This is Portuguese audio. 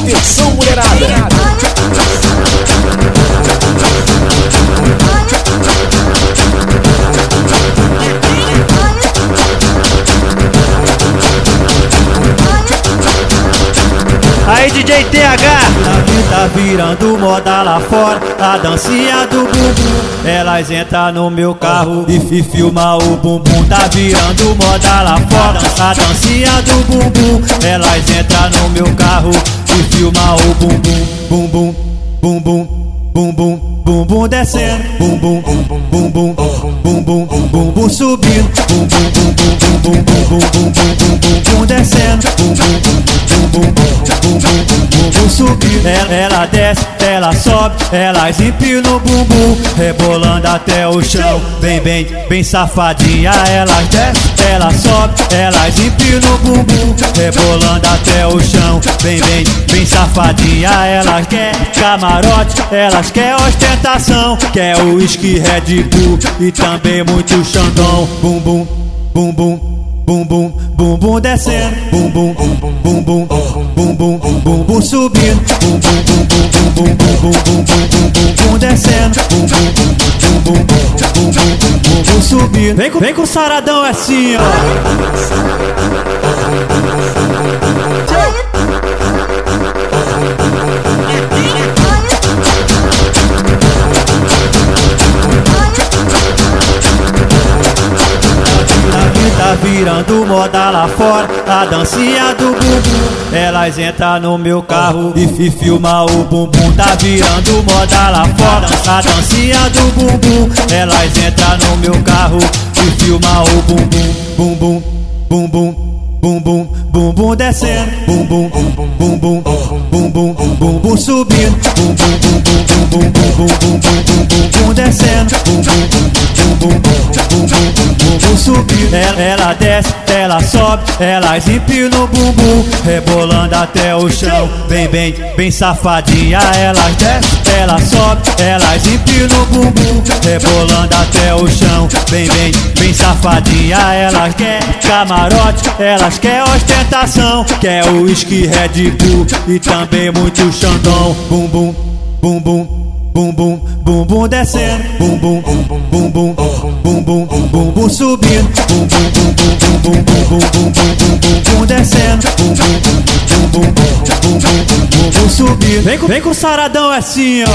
Atenção, mulherada! Aí, DJ TH! Tá virando moda lá fora, a dancinha do bumbum. Elas entram no meu carro e filma o bumbum. Tá virando moda lá fora, a dancinha do bumbum. Elas entram no meu carro e filma o bumbum, bumbum, bumbum, bumbum, bumbum descendo, bumbum, bumbum, bumbum, bumbum subindo, bumbum, bumbum, bumbum, bumbum, bumbum, bumbum descendo, bumbum, bumbum, bumbum, bumbum subindo. Ela, ela desce, ela sobe, elas empinam o bumbum, rebolando até o chão. Bem, bem, bem safadinha, elas desce, ela sobe, elas empinam o bumbum, rebolando até o chão. Bem, bem, bem safadinha, elas quer camarote, elas quer ostentação, quer uísque Red Bull e também muito xandão. Bumbum, bumbum. Bumbum, bumbum descendo, bumbum, bumbum, bumbum, bumbum subindo, bumbum, bumbum, bumbum, bumbum, bumbum, bumbum descendo, bumbum, bumbum, bumbum, bumbum subindo. Vem com, vem com saradão assim, ó. Virando moda lá fora, a dancinha do bumbum. Elas entram no meu carro e filma o bumbum. Tá virando moda lá fora, a dancinha do bumbum. Elas entram no meu carro e filma o bumbum, bumbum, bumbum, bumbum, bumbum descendo, bumbum, bumbum, bumbum, bumbum subindo, bumbum, bumbum, bumbum, bumbum, bumbum, bumbum descendo, bumbum, bumbum, bumbum, bumbum subindo. Ela, ela desce, ela sobe, elas empinam o bumbum, rebolando até o chão. Bem, bem, bem safadinha, elas desce, ela sobe, elas empinam o bumbum, rebolando até o chão. Bem, bem, bem safadinha, elas quer camarote, elas quer ostentação, quer uísque Red Bull e também muito xandão. Bumbum, bumbum. Bumbum, bumbum descendo, bumbum, bumbum, bumbum, bumbum subindo, bumbum, bumbum, bumbum, bumbum, bumbum, bumbum descendo, bumbum, bumbum, bumbum, bumbum subindo. Vem com, vem com saradão assim, ó.